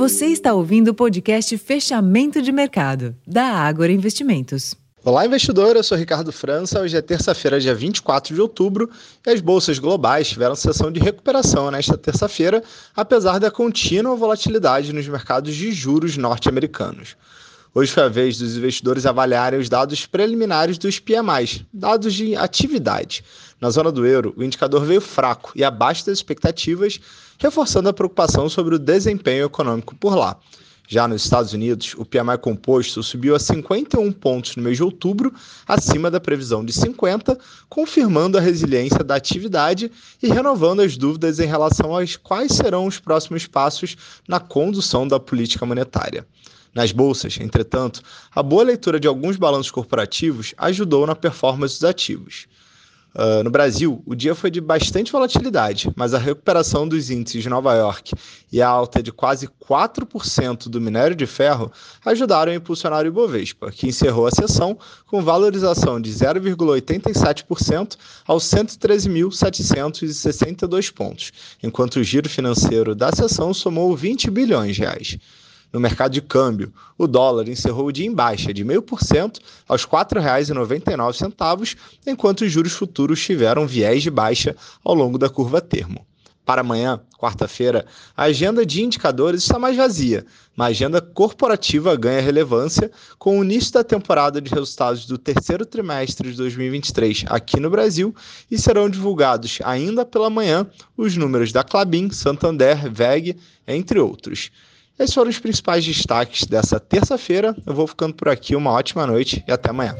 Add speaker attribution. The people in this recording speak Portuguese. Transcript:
Speaker 1: Você está ouvindo o podcast Fechamento de Mercado, da Ágora Investimentos.
Speaker 2: Olá, investidor. Eu sou Ricardo França. Hoje é terça-feira, dia 24 de outubro, e as bolsas globais tiveram sessão de recuperação nesta terça-feira, apesar da contínua volatilidade nos mercados de juros norte-americanos. Hoje foi a vez dos investidores avaliarem os dados preliminares dos PMIs, dados de atividade. Na zona do euro, o indicador veio fraco e abaixo das expectativas, reforçando a preocupação sobre o desempenho econômico por lá. Já nos Estados Unidos, o PMI composto subiu a 51 pontos no mês de outubro, acima da previsão de 50, confirmando a resiliência da atividade e renovando as dúvidas em relação aos quais serão os próximos passos na condução da política monetária. Nas bolsas, entretanto, a boa leitura de alguns balanços corporativos ajudou na performance dos ativos. Uh, no Brasil, o dia foi de bastante volatilidade, mas a recuperação dos índices de Nova York e a alta de quase 4% do minério de ferro ajudaram a impulsionar o Ibovespa, que encerrou a sessão com valorização de 0,87% aos 113.762 pontos, enquanto o giro financeiro da sessão somou 20 bilhões de reais. No mercado de câmbio, o dólar encerrou o dia em baixa de 0,5% aos R$ 4,99, enquanto os juros futuros tiveram viés de baixa ao longo da curva termo. Para amanhã, quarta-feira, a agenda de indicadores está mais vazia, mas a agenda corporativa ganha relevância com o início da temporada de resultados do terceiro trimestre de 2023 aqui no Brasil e serão divulgados ainda pela manhã os números da Clabin, Santander, VEG, entre outros. Esses foram os principais destaques dessa terça-feira. Eu vou ficando por aqui. Uma ótima noite e até amanhã.